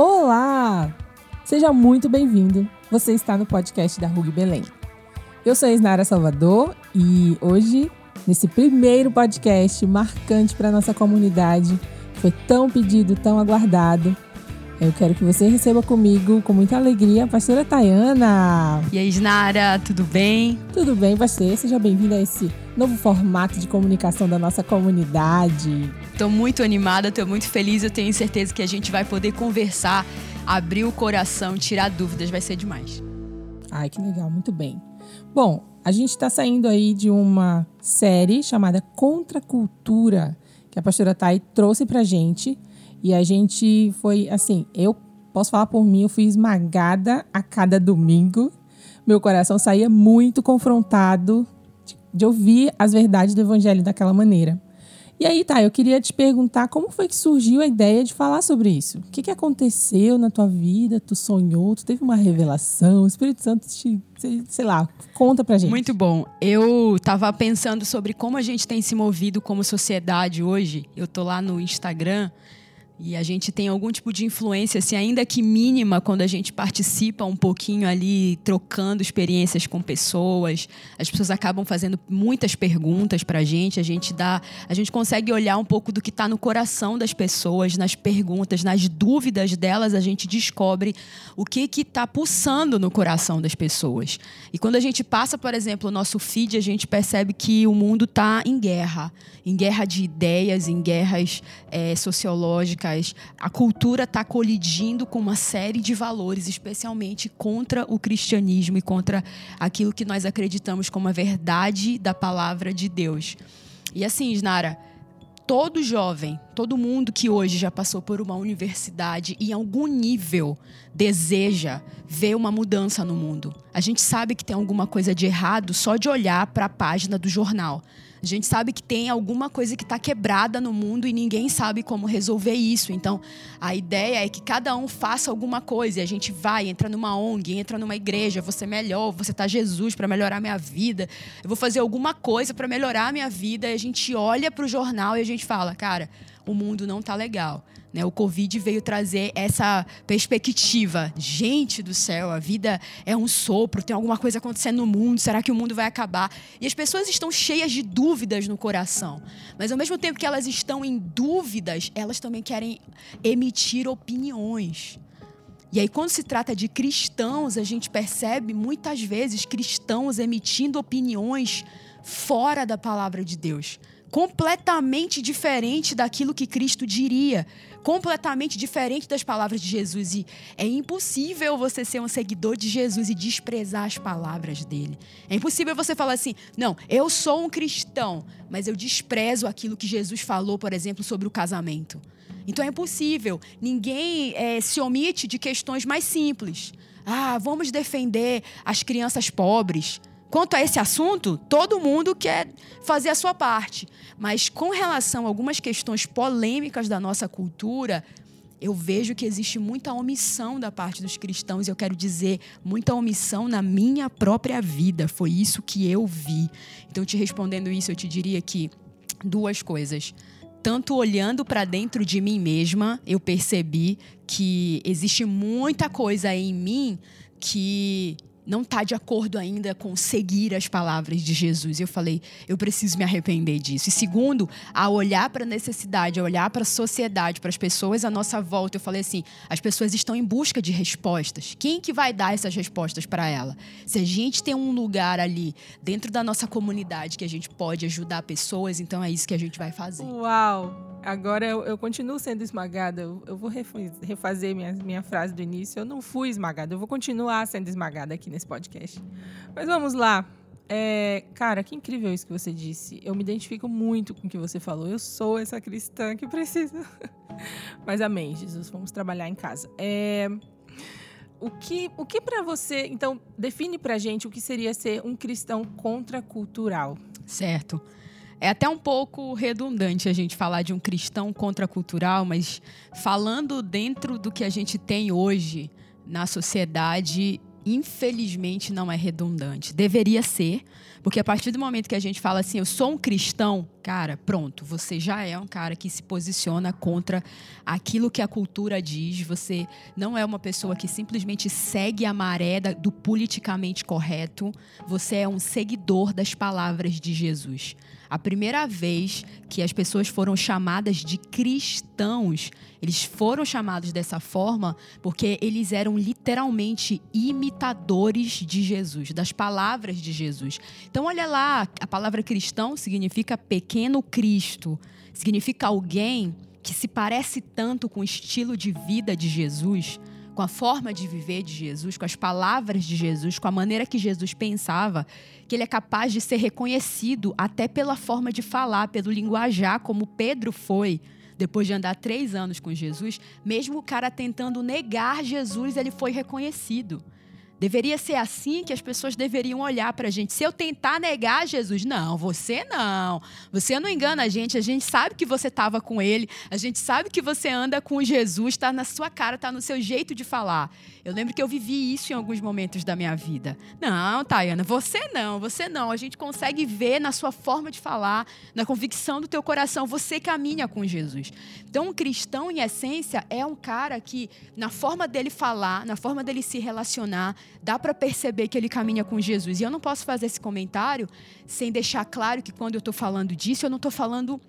Olá! Seja muito bem-vindo. Você está no podcast da RUG Belém. Eu sou a Isnara Salvador e hoje, nesse primeiro podcast marcante para nossa comunidade, foi tão pedido, tão aguardado, eu quero que você receba comigo, com muita alegria, a pastora Tayana. E aí, Isnara, tudo bem? Tudo bem, pastor? Seja bem-vinda a esse novo formato de comunicação da nossa comunidade. Estou muito animada, estou muito feliz. Eu tenho certeza que a gente vai poder conversar, abrir o coração, tirar dúvidas. Vai ser demais. Ai, que legal, muito bem. Bom, a gente está saindo aí de uma série chamada Contra Cultura, que a pastora Thay trouxe pra gente. E a gente foi assim, eu posso falar por mim, eu fui esmagada a cada domingo. Meu coração saía muito confrontado de ouvir as verdades do evangelho daquela maneira. E aí, tá, eu queria te perguntar como foi que surgiu a ideia de falar sobre isso? O que, que aconteceu na tua vida? Tu sonhou? Tu teve uma revelação? O Espírito Santo te, sei lá, conta pra gente. Muito bom. Eu tava pensando sobre como a gente tem se movido como sociedade hoje. Eu tô lá no Instagram e a gente tem algum tipo de influência, assim, ainda que mínima, quando a gente participa um pouquinho ali, trocando experiências com pessoas. As pessoas acabam fazendo muitas perguntas para a gente. A gente dá, a gente consegue olhar um pouco do que está no coração das pessoas, nas perguntas, nas dúvidas delas. A gente descobre o que que está pulsando no coração das pessoas. E quando a gente passa, por exemplo, o nosso feed, a gente percebe que o mundo está em guerra, em guerra de ideias, em guerras é, sociológicas a cultura está colidindo com uma série de valores, especialmente contra o cristianismo e contra aquilo que nós acreditamos como a verdade da palavra de Deus. E assim, Snara, todo jovem, todo mundo que hoje já passou por uma universidade e em algum nível deseja ver uma mudança no mundo. A gente sabe que tem alguma coisa de errado só de olhar para a página do jornal. A gente sabe que tem alguma coisa que está quebrada no mundo e ninguém sabe como resolver isso. Então, a ideia é que cada um faça alguma coisa. E a gente vai, entra numa ONG, entra numa igreja, você melhor, você tá Jesus para melhorar a minha vida. Eu vou fazer alguma coisa para melhorar a minha vida. E a gente olha para o jornal e a gente fala, cara, o mundo não tá legal. Né? O Covid veio trazer essa perspectiva. Gente do céu, a vida é um sopro, tem alguma coisa acontecendo no mundo, será que o mundo vai acabar? E as pessoas estão cheias de dúvidas no coração. Mas ao mesmo tempo que elas estão em dúvidas, elas também querem emitir opiniões. E aí, quando se trata de cristãos, a gente percebe muitas vezes cristãos emitindo opiniões fora da palavra de Deus completamente diferente daquilo que Cristo diria, completamente diferente das palavras de Jesus. E é impossível você ser um seguidor de Jesus e desprezar as palavras dele. É impossível você falar assim: não, eu sou um cristão, mas eu desprezo aquilo que Jesus falou, por exemplo, sobre o casamento. Então é impossível. Ninguém é, se omite de questões mais simples. Ah, vamos defender as crianças pobres. Quanto a esse assunto, todo mundo quer fazer a sua parte. Mas com relação a algumas questões polêmicas da nossa cultura, eu vejo que existe muita omissão da parte dos cristãos, e eu quero dizer, muita omissão na minha própria vida. Foi isso que eu vi. Então, te respondendo isso, eu te diria que duas coisas. Tanto olhando para dentro de mim mesma, eu percebi que existe muita coisa em mim que não está de acordo ainda com seguir as palavras de Jesus. Eu falei, eu preciso me arrepender disso. E segundo, a olhar para a necessidade, a olhar para a sociedade, para as pessoas à nossa volta, eu falei assim, as pessoas estão em busca de respostas. Quem que vai dar essas respostas para ela? Se a gente tem um lugar ali dentro da nossa comunidade que a gente pode ajudar pessoas, então é isso que a gente vai fazer. Uau! Agora eu, eu continuo sendo esmagada. Eu, eu vou refazer minha, minha frase do início. Eu não fui esmagada, eu vou continuar sendo esmagada aqui nesse podcast. Mas vamos lá. É, cara, que incrível isso que você disse. Eu me identifico muito com o que você falou. Eu sou essa cristã que precisa. Mas amém, Jesus. Vamos trabalhar em casa. É, o que, o que para você, então, define pra gente o que seria ser um cristão contracultural? Certo. É até um pouco redundante a gente falar de um cristão contracultural, mas falando dentro do que a gente tem hoje na sociedade, infelizmente não é redundante. Deveria ser, porque a partir do momento que a gente fala assim, eu sou um cristão, cara, pronto, você já é um cara que se posiciona contra aquilo que a cultura diz. Você não é uma pessoa que simplesmente segue a maré do politicamente correto. Você é um seguidor das palavras de Jesus. A primeira vez que as pessoas foram chamadas de cristãos, eles foram chamados dessa forma porque eles eram literalmente imitadores de Jesus, das palavras de Jesus. Então, olha lá, a palavra cristão significa pequeno Cristo, significa alguém que se parece tanto com o estilo de vida de Jesus com a forma de viver de Jesus, com as palavras de Jesus, com a maneira que Jesus pensava, que ele é capaz de ser reconhecido até pela forma de falar, pelo linguajar, como Pedro foi depois de andar três anos com Jesus, mesmo o cara tentando negar Jesus, ele foi reconhecido. Deveria ser assim que as pessoas deveriam olhar para a gente. Se eu tentar negar Jesus, não, você não. Você não engana a gente. A gente sabe que você estava com ele. A gente sabe que você anda com Jesus. Está na sua cara, está no seu jeito de falar. Eu lembro que eu vivi isso em alguns momentos da minha vida. Não, Tayana, você não, você não. A gente consegue ver na sua forma de falar, na convicção do teu coração. Você caminha com Jesus. Então, um cristão, em essência, é um cara que, na forma dele falar, na forma dele se relacionar, dá para perceber que ele caminha com Jesus. E eu não posso fazer esse comentário sem deixar claro que quando eu estou falando disso, eu não estou falando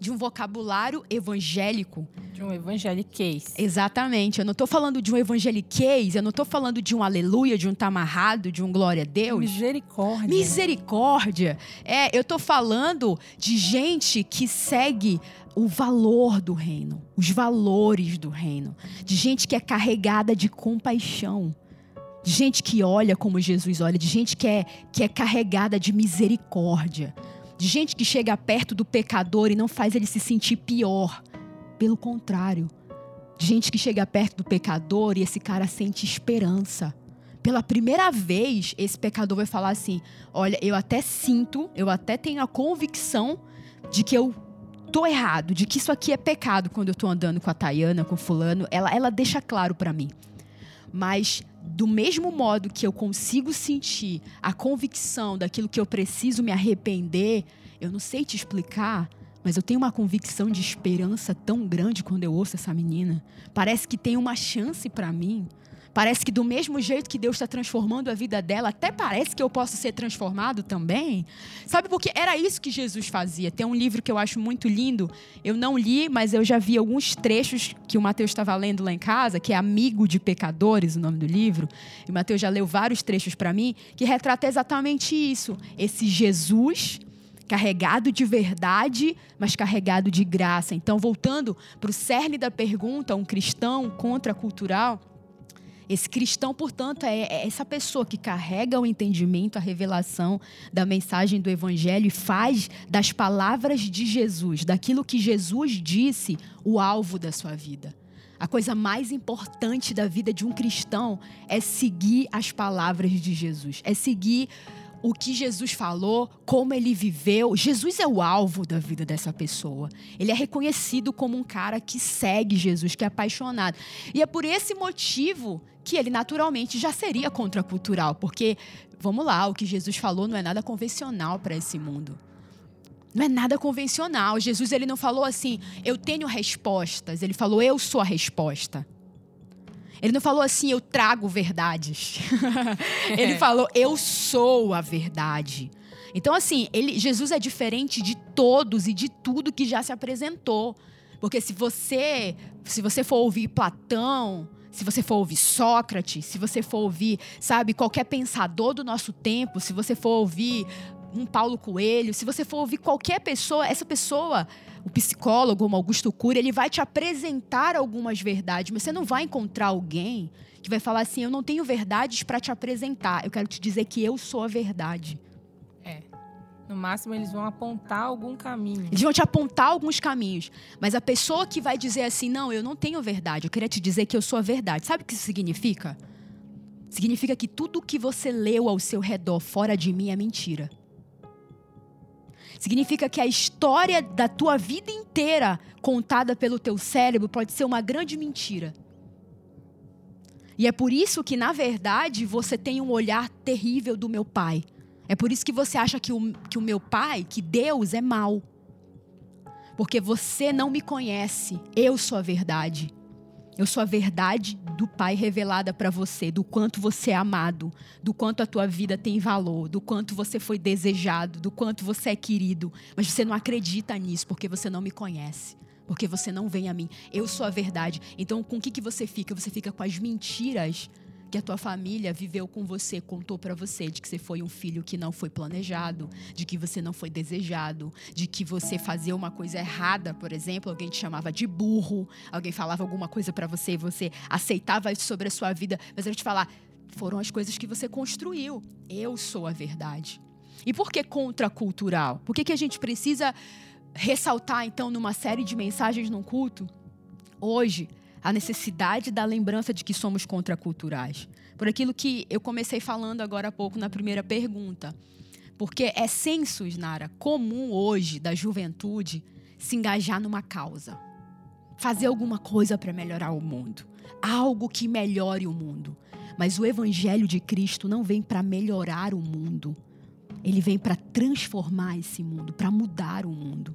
de um vocabulário evangélico. De um evangeliquez. Exatamente. Eu não estou falando de um evangeliquez, eu não estou falando de um aleluia, de um tamarrado, de um glória a Deus. Misericórdia. Misericórdia. É, eu estou falando de gente que segue o valor do reino, os valores do reino. De gente que é carregada de compaixão de gente que olha como Jesus olha, de gente que é, que é carregada de misericórdia, de gente que chega perto do pecador e não faz ele se sentir pior. Pelo contrário, de gente que chega perto do pecador e esse cara sente esperança. Pela primeira vez, esse pecador vai falar assim: Olha, eu até sinto, eu até tenho a convicção de que eu tô errado, de que isso aqui é pecado quando eu tô andando com a Tayana, com o fulano. Ela, ela deixa claro para mim. Mas do mesmo modo que eu consigo sentir a convicção daquilo que eu preciso me arrepender, eu não sei te explicar, mas eu tenho uma convicção de esperança tão grande quando eu ouço essa menina. Parece que tem uma chance para mim. Parece que do mesmo jeito que Deus está transformando a vida dela, até parece que eu posso ser transformado também. Sabe porque era isso que Jesus fazia. Tem um livro que eu acho muito lindo. Eu não li, mas eu já vi alguns trechos que o Mateus estava lendo lá em casa, que é Amigo de Pecadores, o nome do livro. E o Mateus já leu vários trechos para mim, que retrata exatamente isso. Esse Jesus carregado de verdade, mas carregado de graça. Então, voltando para o cerne da pergunta, um cristão contracultural, esse cristão, portanto, é, é essa pessoa que carrega o entendimento, a revelação da mensagem do Evangelho e faz das palavras de Jesus, daquilo que Jesus disse, o alvo da sua vida. A coisa mais importante da vida de um cristão é seguir as palavras de Jesus, é seguir o que Jesus falou, como ele viveu. Jesus é o alvo da vida dessa pessoa. Ele é reconhecido como um cara que segue Jesus, que é apaixonado. E é por esse motivo que ele naturalmente já seria contracultural, porque vamos lá, o que Jesus falou não é nada convencional para esse mundo. Não é nada convencional. Jesus ele não falou assim, eu tenho respostas. Ele falou, eu sou a resposta. Ele não falou assim, eu trago verdades. ele falou, eu sou a verdade. Então, assim, ele, Jesus é diferente de todos e de tudo que já se apresentou. Porque se você, se você for ouvir Platão, se você for ouvir Sócrates, se você for ouvir, sabe, qualquer pensador do nosso tempo, se você for ouvir um Paulo Coelho, se você for ouvir qualquer pessoa, essa pessoa o psicólogo, como Augusto Cury, ele vai te apresentar algumas verdades, mas você não vai encontrar alguém que vai falar assim: eu não tenho verdades para te apresentar, eu quero te dizer que eu sou a verdade. É. No máximo, eles vão apontar algum caminho. Eles vão te apontar alguns caminhos. Mas a pessoa que vai dizer assim: não, eu não tenho verdade, eu queria te dizer que eu sou a verdade. Sabe o que isso significa? Significa que tudo que você leu ao seu redor fora de mim é mentira. Significa que a história da tua vida inteira contada pelo teu cérebro pode ser uma grande mentira. E é por isso que, na verdade, você tem um olhar terrível do meu pai. É por isso que você acha que o, que o meu pai, que Deus, é mau. Porque você não me conhece. Eu sou a verdade. Eu sou a verdade do Pai revelada para você, do quanto você é amado, do quanto a tua vida tem valor, do quanto você foi desejado, do quanto você é querido. Mas você não acredita nisso porque você não me conhece, porque você não vem a mim. Eu sou a verdade. Então, com o que, que você fica? Você fica com as mentiras que a tua família viveu com você, contou para você de que você foi um filho que não foi planejado, de que você não foi desejado, de que você fazia uma coisa errada, por exemplo, alguém te chamava de burro, alguém falava alguma coisa para você e você aceitava isso sobre a sua vida, mas eu te falar, foram as coisas que você construiu. Eu sou a verdade. E por que contracultural? Por que, que a gente precisa ressaltar, então, numa série de mensagens num culto? Hoje, a necessidade da lembrança de que somos contraculturais. Por aquilo que eu comecei falando agora há pouco na primeira pergunta. Porque é sensus, Nara, comum hoje da juventude se engajar numa causa. Fazer alguma coisa para melhorar o mundo. Algo que melhore o mundo. Mas o evangelho de Cristo não vem para melhorar o mundo. Ele vem para transformar esse mundo, para mudar o mundo.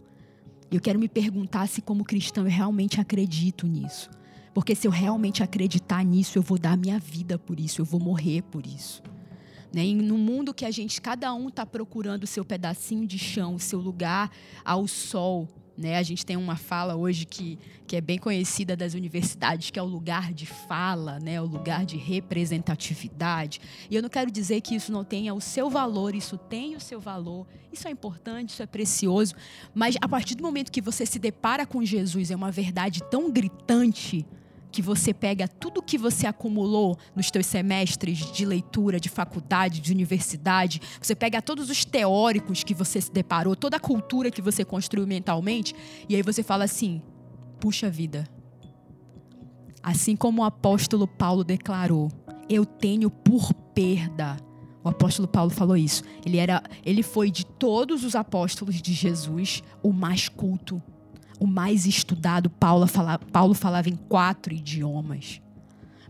Eu quero me perguntar se, como cristão, eu realmente acredito nisso. Porque se eu realmente acreditar nisso, eu vou dar minha vida por isso, eu vou morrer por isso. Né? E no mundo que a gente, cada um está procurando o seu pedacinho de chão, o seu lugar ao sol, né? A gente tem uma fala hoje que, que é bem conhecida das universidades, que é o lugar de fala, né? o lugar de representatividade. E eu não quero dizer que isso não tenha o seu valor, isso tem o seu valor, isso é importante, isso é precioso, mas a partir do momento que você se depara com Jesus, é uma verdade tão gritante que você pega tudo que você acumulou nos teus semestres de leitura, de faculdade, de universidade, você pega todos os teóricos que você se deparou, toda a cultura que você construiu mentalmente, e aí você fala assim: puxa vida. Assim como o apóstolo Paulo declarou, eu tenho por perda. O apóstolo Paulo falou isso. Ele era, ele foi de todos os apóstolos de Jesus o mais culto, o mais estudado. Paulo, fala, Paulo falava em quatro idiomas.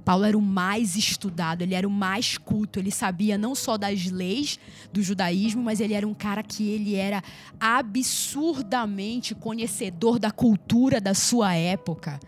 Paulo era o mais estudado, ele era o mais culto, ele sabia não só das leis do judaísmo, mas ele era um cara que ele era absurdamente conhecedor da cultura da sua época.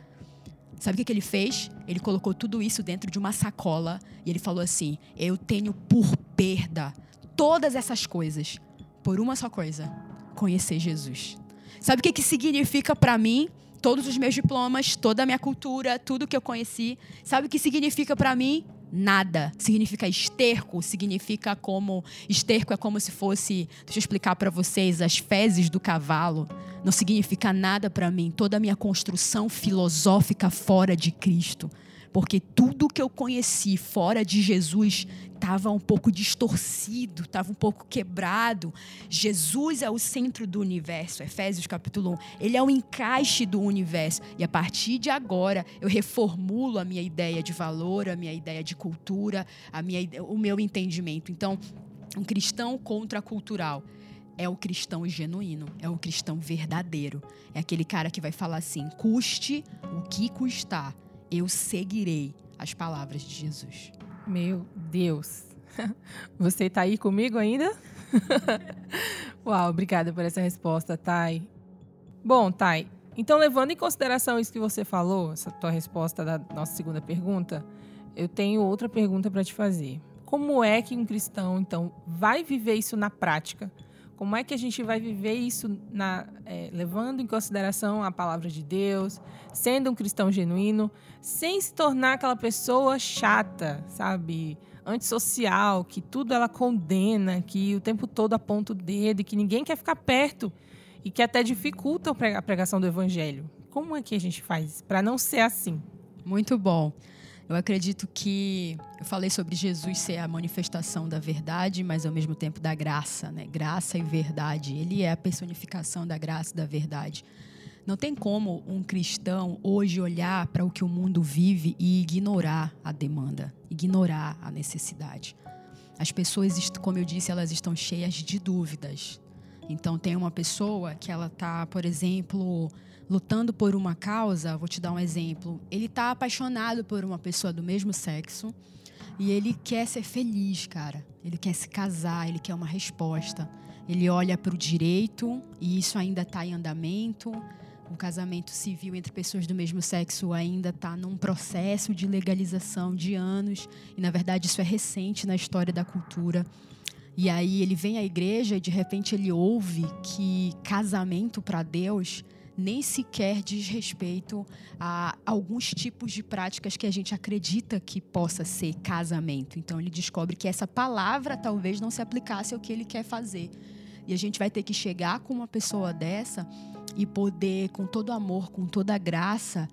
Sabe o que, que ele fez? Ele colocou tudo isso dentro de uma sacola e ele falou assim: Eu tenho por perda todas essas coisas por uma só coisa: conhecer Jesus. Sabe o que, que significa para mim? Todos os meus diplomas, toda a minha cultura, tudo que eu conheci. Sabe o que significa para mim? Nada. Significa esterco, significa como. Esterco é como se fosse. Deixa eu explicar para vocês, as fezes do cavalo. Não significa nada para mim. Toda a minha construção filosófica fora de Cristo porque tudo que eu conheci fora de Jesus estava um pouco distorcido, estava um pouco quebrado. Jesus é o centro do universo, Efésios capítulo 1. Ele é o encaixe do universo. E a partir de agora, eu reformulo a minha ideia de valor, a minha ideia de cultura, a minha, o meu entendimento. Então, um cristão contracultural é o cristão genuíno, é o cristão verdadeiro. É aquele cara que vai falar assim: custe o que custar eu seguirei as palavras de Jesus. Meu Deus. Você está aí comigo ainda? Uau, obrigada por essa resposta, Thay. Bom, Thay, então levando em consideração isso que você falou, essa tua resposta da nossa segunda pergunta, eu tenho outra pergunta para te fazer. Como é que um cristão, então, vai viver isso na prática como é que a gente vai viver isso na, é, levando em consideração a palavra de Deus, sendo um cristão genuíno, sem se tornar aquela pessoa chata, sabe? Antissocial, que tudo ela condena, que o tempo todo aponta o dedo, que ninguém quer ficar perto e que até dificulta a pregação do evangelho. Como é que a gente faz para não ser assim? Muito bom. Eu acredito que eu falei sobre Jesus ser a manifestação da verdade, mas ao mesmo tempo da graça, né? Graça e verdade. Ele é a personificação da graça e da verdade. Não tem como um cristão hoje olhar para o que o mundo vive e ignorar a demanda, ignorar a necessidade. As pessoas, como eu disse, elas estão cheias de dúvidas. Então tem uma pessoa que ela tá, por exemplo, lutando por uma causa, vou te dar um exemplo. Ele está apaixonado por uma pessoa do mesmo sexo e ele quer ser feliz, cara. Ele quer se casar, ele quer uma resposta. Ele olha para o direito e isso ainda está em andamento. O casamento civil entre pessoas do mesmo sexo ainda está num processo de legalização de anos e na verdade isso é recente na história da cultura. E aí ele vem à igreja e de repente ele ouve que casamento para Deus nem sequer diz respeito a alguns tipos de práticas que a gente acredita que possa ser casamento. Então ele descobre que essa palavra talvez não se aplicasse ao que ele quer fazer. E a gente vai ter que chegar com uma pessoa dessa e poder, com todo amor, com toda graça,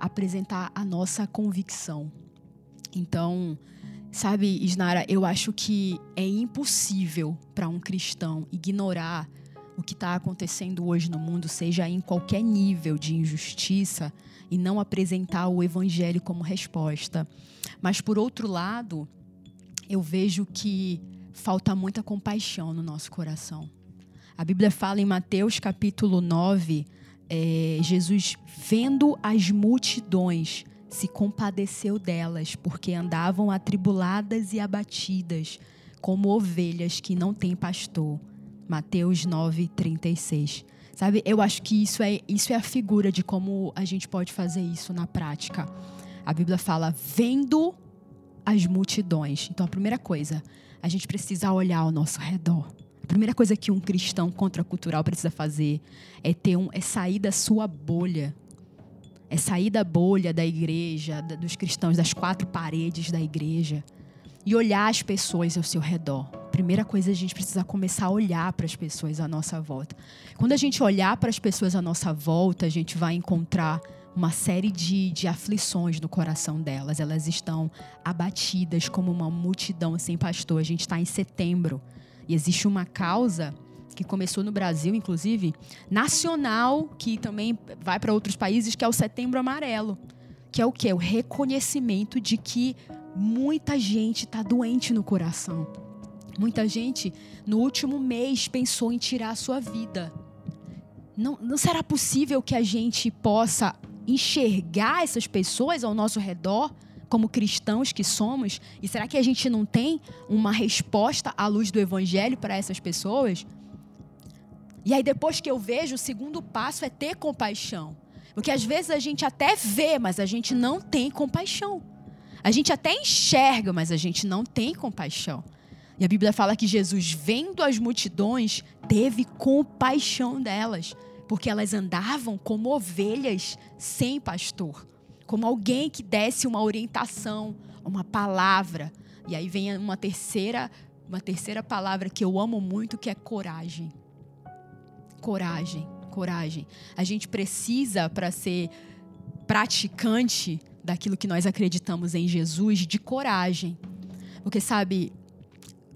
apresentar a nossa convicção. Então, sabe, Isnara, eu acho que é impossível para um cristão ignorar o que está acontecendo hoje no mundo, seja em qualquer nível de injustiça, e não apresentar o evangelho como resposta. Mas, por outro lado, eu vejo que falta muita compaixão no nosso coração. A Bíblia fala em Mateus capítulo 9, é, Jesus, vendo as multidões, se compadeceu delas, porque andavam atribuladas e abatidas, como ovelhas que não têm pastor. Mateus 9, 36. Sabe, eu acho que isso é, isso é a figura de como a gente pode fazer isso na prática. A Bíblia fala, vendo as multidões. Então, a primeira coisa, a gente precisa olhar ao nosso redor. A primeira coisa que um cristão contracultural precisa fazer é ter um, é sair da sua bolha. É sair da bolha da igreja, dos cristãos, das quatro paredes da igreja e olhar as pessoas ao seu redor. Primeira coisa, a gente precisa começar a olhar para as pessoas à nossa volta. Quando a gente olhar para as pessoas à nossa volta, a gente vai encontrar uma série de, de aflições no coração delas. Elas estão abatidas como uma multidão sem pastor. A gente está em setembro e existe uma causa que começou no Brasil, inclusive, nacional, que também vai para outros países, que é o Setembro Amarelo. Que é o quê? O reconhecimento de que muita gente está doente no coração. Muita gente, no último mês, pensou em tirar a sua vida. Não, não será possível que a gente possa enxergar essas pessoas ao nosso redor como cristãos que somos? E será que a gente não tem uma resposta à luz do evangelho para essas pessoas? E aí, depois que eu vejo, o segundo passo é ter compaixão. Porque às vezes a gente até vê, mas a gente não tem compaixão. A gente até enxerga, mas a gente não tem compaixão. E a Bíblia fala que Jesus, vendo as multidões, teve compaixão delas, porque elas andavam como ovelhas sem pastor, como alguém que desse uma orientação, uma palavra. E aí vem uma terceira, uma terceira palavra que eu amo muito, que é coragem. Coragem, coragem. A gente precisa para ser praticante daquilo que nós acreditamos em Jesus de coragem. Porque, sabe,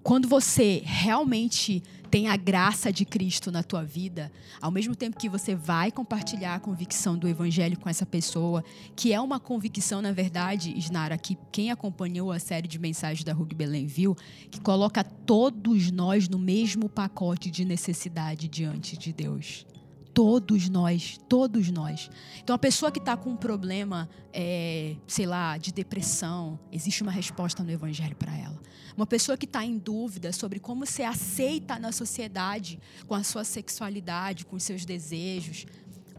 quando você realmente tem a graça de Cristo na tua vida, ao mesmo tempo que você vai compartilhar a convicção do Evangelho com essa pessoa, que é uma convicção, na verdade, Isnara, que quem acompanhou a série de mensagens da Rug Belém viu, que coloca todos nós no mesmo pacote de necessidade diante de Deus. Todos nós, todos nós. Então, a pessoa que está com um problema, é, sei lá, de depressão, existe uma resposta no Evangelho para ela. Uma pessoa que está em dúvida sobre como ser aceita na sociedade com a sua sexualidade, com os seus desejos,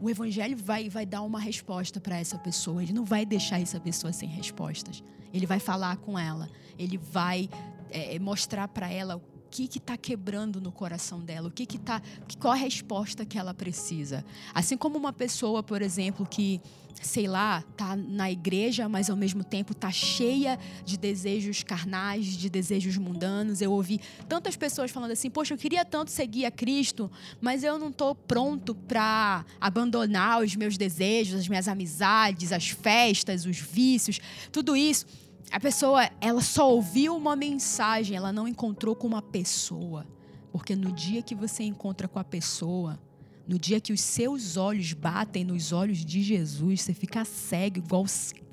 o Evangelho vai, vai dar uma resposta para essa pessoa. Ele não vai deixar essa pessoa sem respostas. Ele vai falar com ela. Ele vai é, mostrar para ela que que está quebrando no coração dela, o que que tá, qual a resposta que ela precisa. Assim como uma pessoa, por exemplo, que sei lá, tá na igreja, mas ao mesmo tempo tá cheia de desejos carnais, de desejos mundanos. Eu ouvi tantas pessoas falando assim: "Poxa, eu queria tanto seguir a Cristo, mas eu não tô pronto para abandonar os meus desejos, as minhas amizades, as festas, os vícios, tudo isso" a pessoa, ela só ouviu uma mensagem, ela não encontrou com uma pessoa. Porque no dia que você encontra com a pessoa, no dia que os seus olhos batem nos olhos de Jesus, você fica cego, igual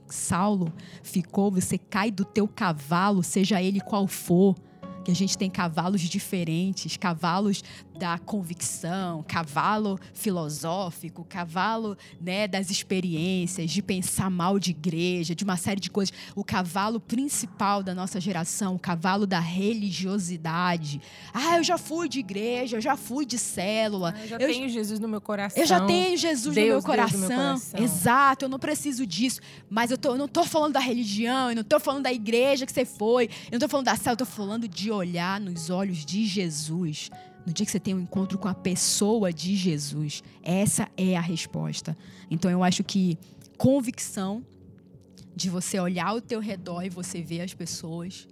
Saulo ficou, você cai do teu cavalo, seja ele qual for. Que a gente tem cavalos diferentes, cavalos da convicção, cavalo filosófico, cavalo né, das experiências, de pensar mal de igreja, de uma série de coisas. O cavalo principal da nossa geração, o cavalo da religiosidade. Ah, eu já fui de igreja, eu já fui de célula. Ah, eu já eu, tenho Jesus no meu coração. Eu já tenho Jesus Deus, no, meu coração. Meu coração. Exato, eu não preciso disso. Mas eu, tô, eu não estou falando da religião, eu não estou falando da igreja que você foi, eu não estou falando da célula, eu estou falando de olhar nos olhos de Jesus no dia que você tem um encontro com a pessoa de Jesus. Essa é a resposta. Então eu acho que convicção de você olhar ao teu redor e você ver as pessoas,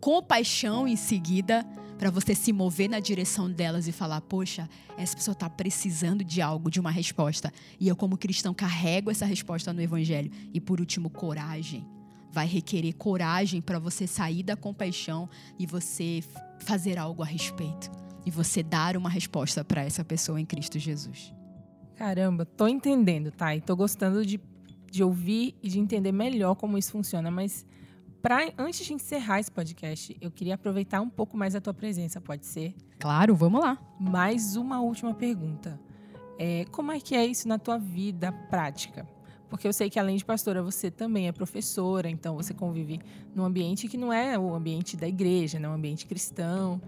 compaixão em seguida para você se mover na direção delas e falar: "Poxa, essa pessoa está precisando de algo, de uma resposta". E eu como cristão carrego essa resposta no evangelho. E por último, coragem. Vai requerer coragem para você sair da compaixão e você fazer algo a respeito e você dar uma resposta para essa pessoa em Cristo Jesus. Caramba, tô entendendo, tá? E tô gostando de, de ouvir e de entender melhor como isso funciona, mas pra, antes de encerrar esse podcast, eu queria aproveitar um pouco mais a tua presença, pode ser? Claro, vamos lá. Mais uma última pergunta. É, como é que é isso na tua vida prática? Porque eu sei que além de pastora, você também é professora, então você convive num ambiente que não é o ambiente da igreja, não é um ambiente cristão.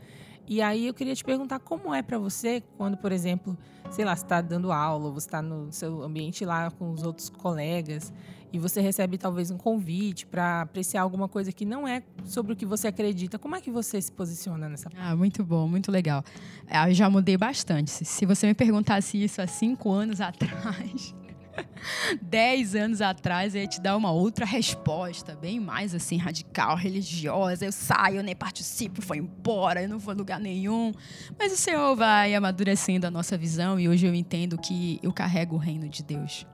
E aí eu queria te perguntar como é para você quando, por exemplo, sei lá, você está dando aula, você está no seu ambiente lá com os outros colegas e você recebe talvez um convite para apreciar alguma coisa que não é sobre o que você acredita. Como é que você se posiciona nessa? Ah, muito bom, muito legal. Ah, eu já mudei bastante. Se você me perguntasse isso há cinco anos atrás, dez anos atrás, eu ia te dar uma outra resposta, bem mais assim, radical, religiosa. Eu saio, nem participo, foi embora, eu não vou a lugar nenhum. Mas o Senhor vai amadurecendo a nossa visão e hoje eu entendo que eu carrego o reino de Deus.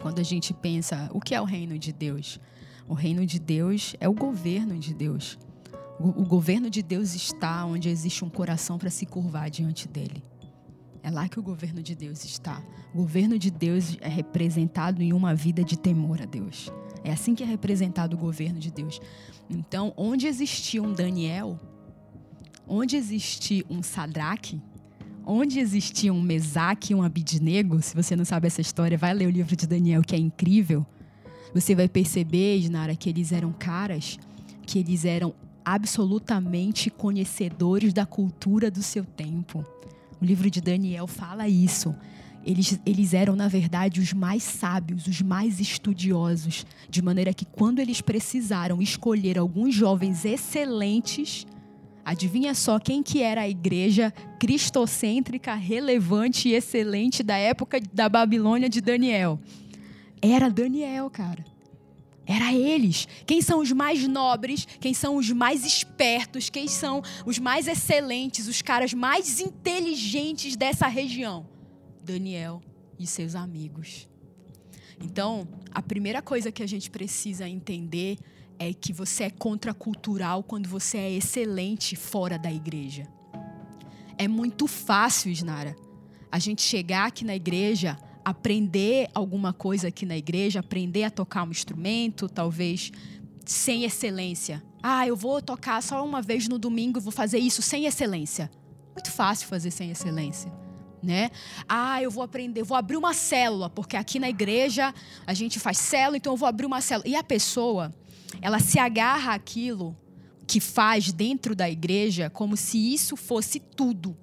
Quando a gente pensa, o que é o reino de Deus? O reino de Deus é o governo de Deus. O governo de Deus está onde existe um coração para se curvar diante dele. É lá que o governo de Deus está. O governo de Deus é representado em uma vida de temor a Deus. É assim que é representado o governo de Deus. Então, onde existia um Daniel, onde existia um Sadraque, onde existia um Mesaque e um Abidnego, se você não sabe essa história, vai ler o livro de Daniel, que é incrível. Você vai perceber, Isnara, que eles eram caras, que eles eram absolutamente conhecedores da cultura do seu tempo. O livro de Daniel fala isso. Eles, eles eram, na verdade, os mais sábios, os mais estudiosos, de maneira que, quando eles precisaram escolher alguns jovens excelentes, adivinha só quem que era a igreja cristocêntrica, relevante e excelente da época da Babilônia de Daniel? Era Daniel, cara. Era eles. Quem são os mais nobres, quem são os mais espertos, quem são os mais excelentes, os caras mais inteligentes dessa região? Daniel e seus amigos. Então, a primeira coisa que a gente precisa entender é que você é contracultural quando você é excelente fora da igreja. É muito fácil, Isnara, a gente chegar aqui na igreja aprender alguma coisa aqui na igreja, aprender a tocar um instrumento, talvez sem excelência. Ah, eu vou tocar só uma vez no domingo, vou fazer isso sem excelência. Muito fácil fazer sem excelência. Né? Ah, eu vou aprender, vou abrir uma célula, porque aqui na igreja a gente faz célula, então eu vou abrir uma célula. E a pessoa, ela se agarra àquilo que faz dentro da igreja como se isso fosse tudo.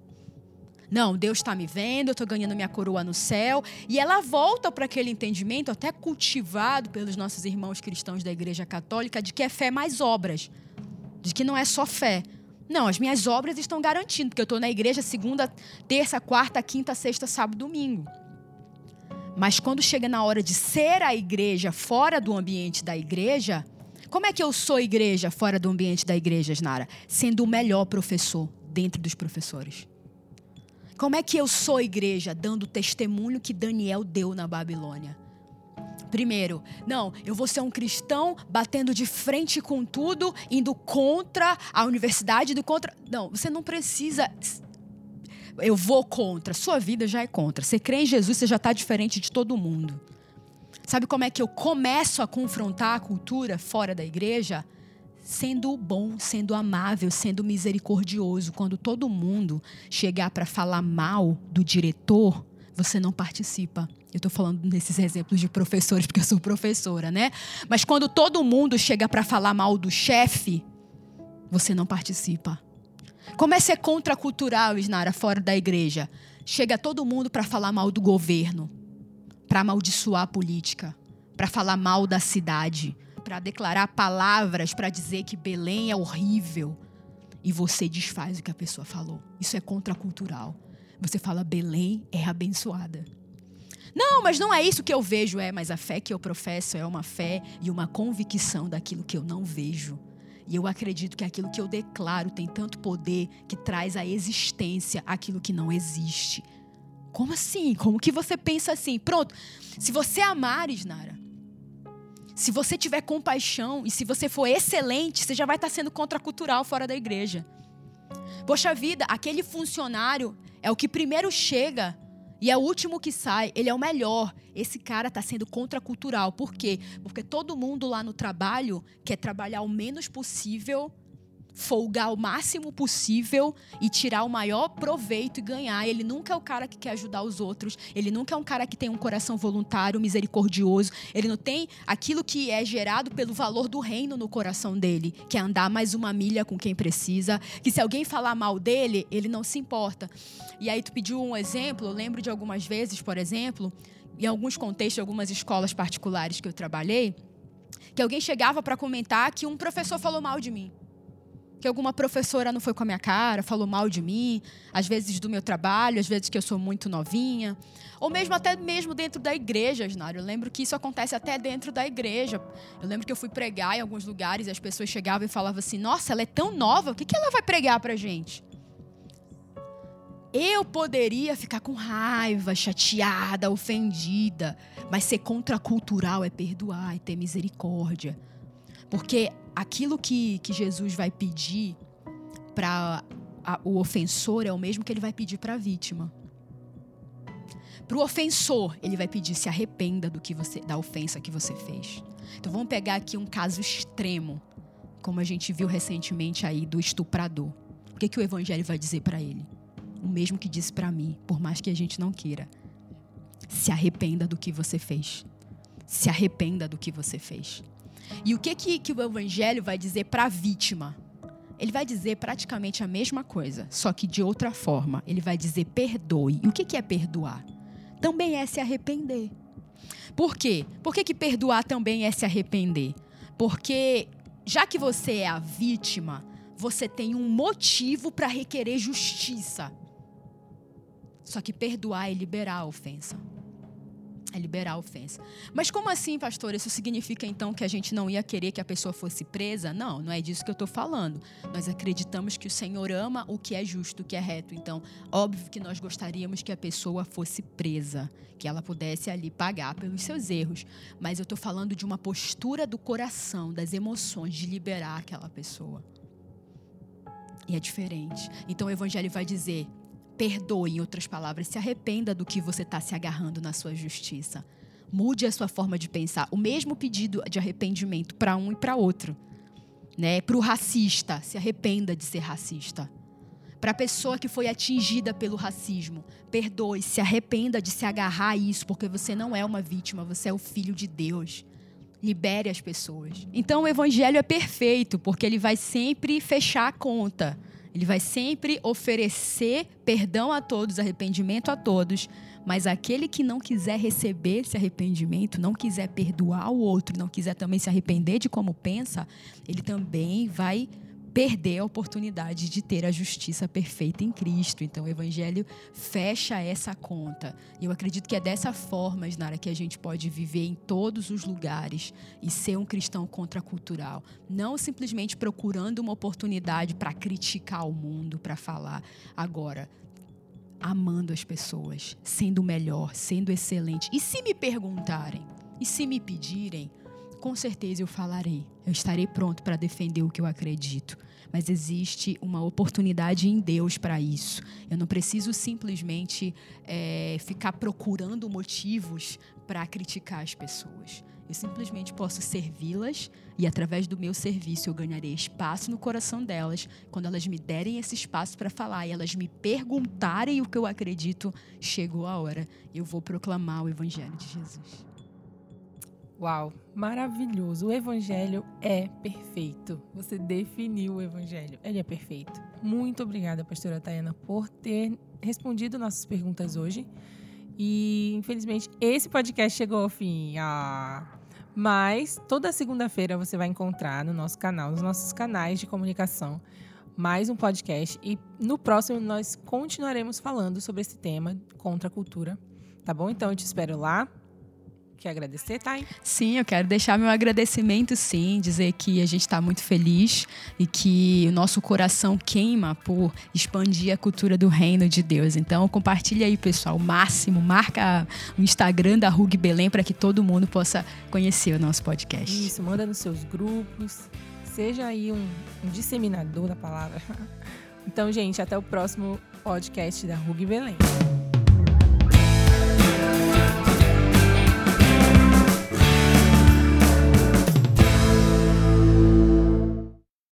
Não, Deus está me vendo, eu estou ganhando minha coroa no céu. E ela volta para aquele entendimento, até cultivado pelos nossos irmãos cristãos da Igreja Católica, de que é fé mais obras. De que não é só fé. Não, as minhas obras estão garantindo, porque eu estou na igreja segunda, terça, quarta, quinta, sexta, sábado, domingo. Mas quando chega na hora de ser a igreja fora do ambiente da igreja, como é que eu sou igreja fora do ambiente da igreja, Nara? Sendo o melhor professor dentro dos professores. Como é que eu sou igreja? Dando o testemunho que Daniel deu na Babilônia. Primeiro, não, eu vou ser um cristão batendo de frente com tudo, indo contra a universidade, do contra. Não, você não precisa. Eu vou contra. Sua vida já é contra. Você crê em Jesus, você já está diferente de todo mundo. Sabe como é que eu começo a confrontar a cultura fora da igreja? Sendo bom, sendo amável, sendo misericordioso. Quando todo mundo chegar para falar mal do diretor, você não participa. Eu estou falando nesses exemplos de professores porque eu sou professora, né? Mas quando todo mundo chega para falar mal do chefe, você não participa. Como é ser contracultural, Isnara, fora da igreja? Chega todo mundo para falar mal do governo, para amaldiçoar a política, para falar mal da cidade, para declarar palavras para dizer que Belém é horrível. E você desfaz o que a pessoa falou. Isso é contracultural. Você fala Belém é abençoada. Não, mas não é isso que eu vejo, é, mas a fé que eu professo é uma fé e uma convicção daquilo que eu não vejo. E eu acredito que aquilo que eu declaro tem tanto poder que traz à existência aquilo que não existe. Como assim? Como que você pensa assim? Pronto. Se você amar, Isnara, se você tiver compaixão e se você for excelente, você já vai estar sendo contracultural fora da igreja. Poxa vida, aquele funcionário é o que primeiro chega e é o último que sai, ele é o melhor. Esse cara está sendo contracultural. Por quê? Porque todo mundo lá no trabalho quer trabalhar o menos possível folgar o máximo possível e tirar o maior proveito e ganhar. Ele nunca é o cara que quer ajudar os outros. Ele nunca é um cara que tem um coração voluntário, misericordioso. Ele não tem aquilo que é gerado pelo valor do reino no coração dele, que é andar mais uma milha com quem precisa. Que se alguém falar mal dele, ele não se importa. E aí tu pediu um exemplo. Eu lembro de algumas vezes, por exemplo, em alguns contextos, algumas escolas particulares que eu trabalhei, que alguém chegava para comentar que um professor falou mal de mim que alguma professora não foi com a minha cara, falou mal de mim, às vezes do meu trabalho, às vezes que eu sou muito novinha, ou mesmo até mesmo dentro da igreja, Asnário. Eu lembro que isso acontece até dentro da igreja. Eu lembro que eu fui pregar em alguns lugares e as pessoas chegavam e falavam assim: "Nossa, ela é tão nova, o que que ela vai pregar pra gente?" Eu poderia ficar com raiva, chateada, ofendida, mas ser contracultural é perdoar e ter misericórdia. Porque aquilo que, que Jesus vai pedir para o ofensor é o mesmo que ele vai pedir para a vítima. Para o ofensor, ele vai pedir se arrependa do que você, da ofensa que você fez. Então vamos pegar aqui um caso extremo, como a gente viu recentemente aí do estuprador. O que, que o evangelho vai dizer para ele? O mesmo que disse para mim, por mais que a gente não queira. Se arrependa do que você fez. Se arrependa do que você fez. E o que, que, que o evangelho vai dizer para a vítima? Ele vai dizer praticamente a mesma coisa, só que de outra forma. Ele vai dizer perdoe. E o que, que é perdoar? Também é se arrepender. Por quê? Por que, que perdoar também é se arrepender? Porque já que você é a vítima, você tem um motivo para requerer justiça. Só que perdoar é liberar a ofensa. É liberar a ofensa. Mas como assim, pastor? Isso significa então que a gente não ia querer que a pessoa fosse presa? Não, não é disso que eu estou falando. Nós acreditamos que o Senhor ama o que é justo, o que é reto. Então, óbvio que nós gostaríamos que a pessoa fosse presa, que ela pudesse ali pagar pelos seus erros. Mas eu estou falando de uma postura do coração, das emoções, de liberar aquela pessoa. E é diferente. Então o Evangelho vai dizer: Perdoe, em outras palavras, se arrependa do que você está se agarrando na sua justiça. Mude a sua forma de pensar. O mesmo pedido de arrependimento para um e para outro. Né? Para o racista, se arrependa de ser racista. Para a pessoa que foi atingida pelo racismo, perdoe, se arrependa de se agarrar a isso, porque você não é uma vítima, você é o filho de Deus. Libere as pessoas. Então o evangelho é perfeito, porque ele vai sempre fechar a conta ele vai sempre oferecer perdão a todos, arrependimento a todos, mas aquele que não quiser receber esse arrependimento, não quiser perdoar o outro, não quiser também se arrepender de como pensa, ele também vai perder a oportunidade de ter a justiça perfeita em Cristo. Então, o Evangelho fecha essa conta. E eu acredito que é dessa forma, Nara, que a gente pode viver em todos os lugares e ser um cristão contracultural. Não simplesmente procurando uma oportunidade para criticar o mundo, para falar. Agora, amando as pessoas, sendo melhor, sendo excelente. E se me perguntarem, e se me pedirem, com certeza eu falarei. Eu estarei pronto para defender o que eu acredito. Mas existe uma oportunidade em Deus para isso. Eu não preciso simplesmente é, ficar procurando motivos para criticar as pessoas. Eu simplesmente posso servi-las e, através do meu serviço, eu ganharei espaço no coração delas. Quando elas me derem esse espaço para falar e elas me perguntarem o que eu acredito, chegou a hora. Eu vou proclamar o Evangelho de Jesus. Uau, maravilhoso. O evangelho é perfeito. Você definiu o evangelho. Ele é perfeito. Muito obrigada, pastora Tayana, por ter respondido nossas perguntas hoje. E, infelizmente, esse podcast chegou ao fim. Ah, mas toda segunda-feira você vai encontrar no nosso canal, nos nossos canais de comunicação, mais um podcast. E no próximo nós continuaremos falando sobre esse tema contra a cultura. Tá bom? Então eu te espero lá. Quer agradecer, Thay? Sim, eu quero deixar meu agradecimento, sim, dizer que a gente está muito feliz e que o nosso coração queima por expandir a cultura do reino de Deus. Então, compartilha aí, pessoal, o máximo, marca o Instagram da Rug Belém para que todo mundo possa conhecer o nosso podcast. Isso, manda nos seus grupos, seja aí um, um disseminador da palavra. Então, gente, até o próximo podcast da Rug Belém.